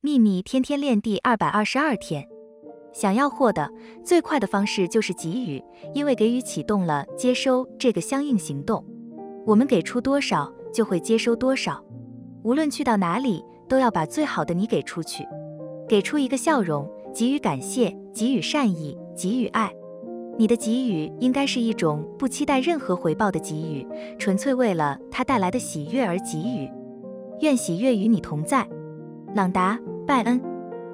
秘密天天练第二百二十二天，想要获得最快的方式就是给予，因为给予启动了接收这个相应行动。我们给出多少，就会接收多少。无论去到哪里，都要把最好的你给出去，给出一个笑容，给予感谢，给予善意，给予爱。你的给予应该是一种不期待任何回报的给予，纯粹为了它带来的喜悦而给予。愿喜悦与你同在，朗达·拜恩。